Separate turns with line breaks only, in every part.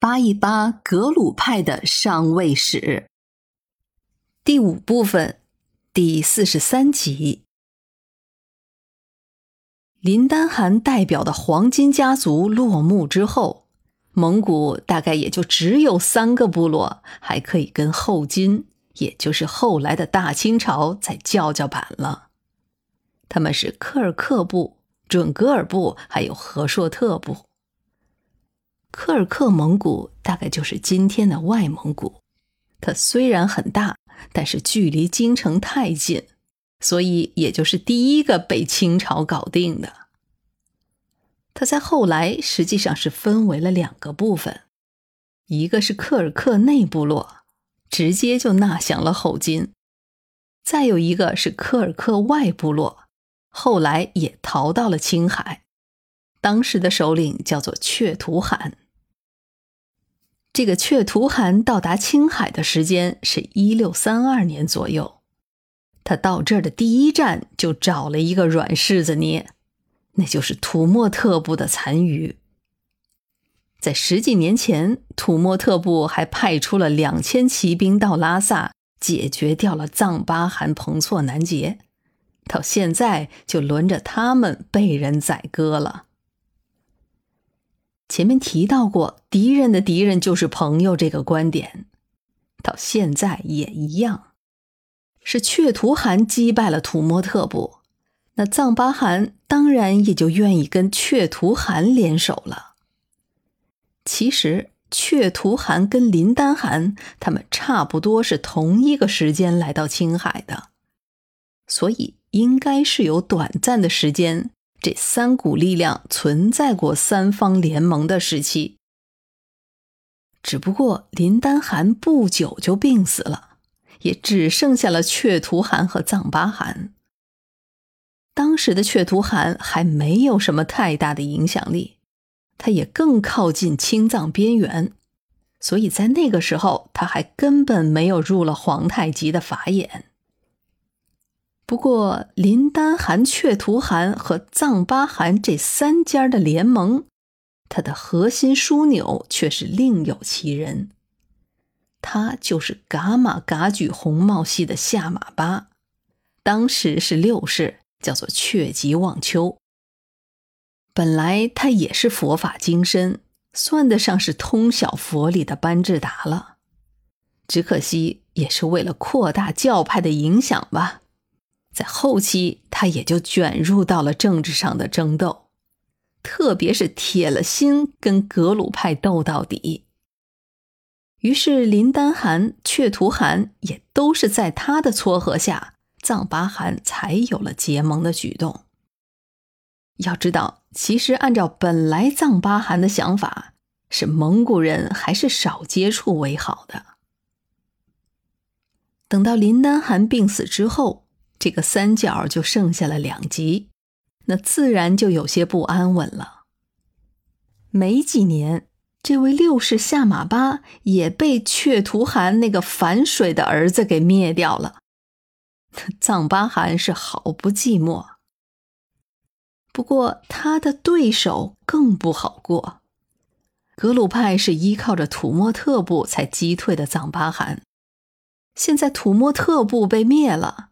扒一扒格鲁派的上位史。第五部分，第四十三集。林丹汗代表的黄金家族落幕之后，蒙古大概也就只有三个部落还可以跟后金，也就是后来的大清朝再叫叫板了。他们是科尔克部、准噶尔部，还有和硕特部。科尔克蒙古大概就是今天的外蒙古，它虽然很大，但是距离京城太近，所以也就是第一个被清朝搞定的。它在后来实际上是分为了两个部分，一个是科尔克内部落，直接就纳降了后金；再有一个是科尔克外部落，后来也逃到了青海。当时的首领叫做却图罕。这个却图罕到达青海的时间是一六三二年左右。他到这儿的第一站就找了一个软柿子捏，那就是土默特部的残余。在十几年前，土默特部还派出了两千骑兵到拉萨，解决掉了藏巴汗彭措南杰。到现在，就轮着他们被人宰割了。前面提到过，敌人的敌人就是朋友这个观点，到现在也一样。是却图汗击败了土默特部，那藏巴汗当然也就愿意跟却图汗联手了。其实，却图汗跟林丹汗他们差不多是同一个时间来到青海的，所以应该是有短暂的时间。这三股力量存在过三方联盟的时期，只不过林丹汗不久就病死了，也只剩下了却图汗和藏巴汗。当时的却图汗还没有什么太大的影响力，他也更靠近青藏边缘，所以在那个时候他还根本没有入了皇太极的法眼。不过，林丹汗、却图汗和藏巴汗这三家的联盟，它的核心枢纽却是另有其人，他就是噶玛噶举红帽系的下马巴，当时是六世，叫做却吉旺秋。本来他也是佛法精深，算得上是通晓佛理的班智达了，只可惜也是为了扩大教派的影响吧。在后期，他也就卷入到了政治上的争斗，特别是铁了心跟格鲁派斗到底。于是林丹汗、却图汗也都是在他的撮合下，藏巴汗才有了结盟的举动。要知道，其实按照本来藏巴汗的想法，是蒙古人还是少接触为好的。等到林丹汗病死之后。这个三角就剩下了两极，那自然就有些不安稳了。没几年，这位六世下马巴也被却图汗那个反水的儿子给灭掉了。藏巴汗是好不寂寞，不过他的对手更不好过。格鲁派是依靠着土默特部才击退的藏巴汗，现在土默特部被灭了。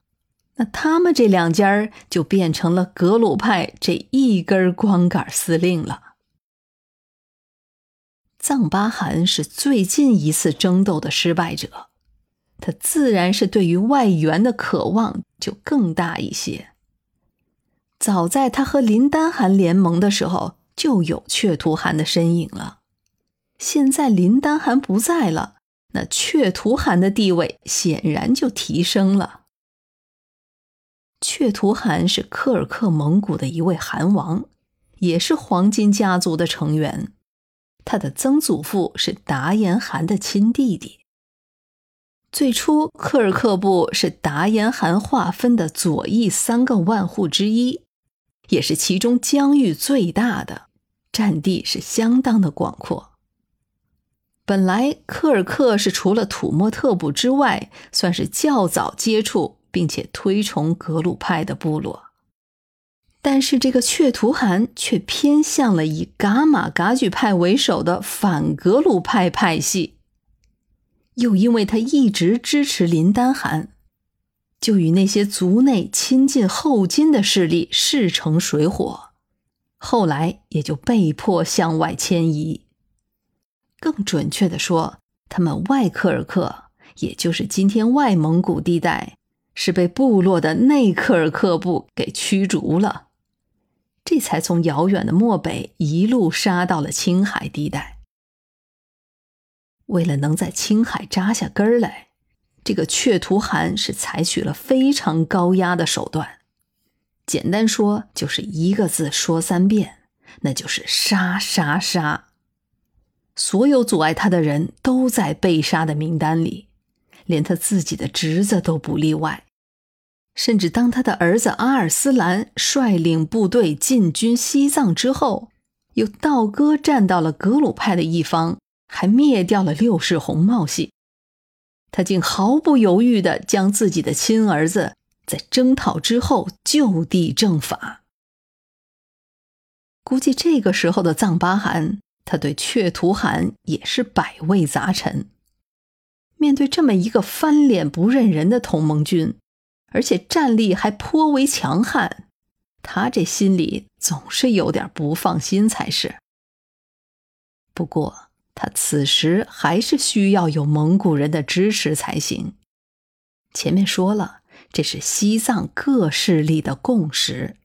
那他们这两家儿就变成了格鲁派这一根光杆司令了。藏巴汗是最近一次争斗的失败者，他自然是对于外援的渴望就更大一些。早在他和林丹汗联盟的时候，就有却图汗的身影了。现在林丹汗不在了，那却图汗的地位显然就提升了。却图汗是柯尔克蒙古的一位汗王，也是黄金家族的成员。他的曾祖父是达延汗的亲弟弟。最初，柯尔克部是达延汗划分的左翼三个万户之一，也是其中疆域最大的，占地是相当的广阔。本来，柯尔克是除了土默特部之外，算是较早接触。并且推崇格鲁派的部落，但是这个却图汗却偏向了以噶玛噶举派为首的反格鲁派派系，又因为他一直支持林丹汗，就与那些族内亲近后金的势力势成水火，后来也就被迫向外迁移。更准确的说，他们外克尔克，也就是今天外蒙古地带，是被部落的内克尔克部给驱逐了。这才从遥远的漠北一路杀到了青海地带。为了能在青海扎下根儿来，这个却图汗是采取了非常高压的手段。简单说，就是一个字说三遍，那就是杀杀杀。所有阻碍他的人都在被杀的名单里，连他自己的侄子都不例外。甚至当他的儿子阿尔斯兰率领部队进军西藏之后，又倒戈站到了格鲁派的一方，还灭掉了六世红帽系。他竟毫不犹豫地将自己的亲儿子在征讨之后就地正法。估计这个时候的藏巴汗，他对却图汗也是百味杂陈。面对这么一个翻脸不认人的同盟军。而且战力还颇为强悍，他这心里总是有点不放心才是。不过他此时还是需要有蒙古人的支持才行。前面说了，这是西藏各势力的共识。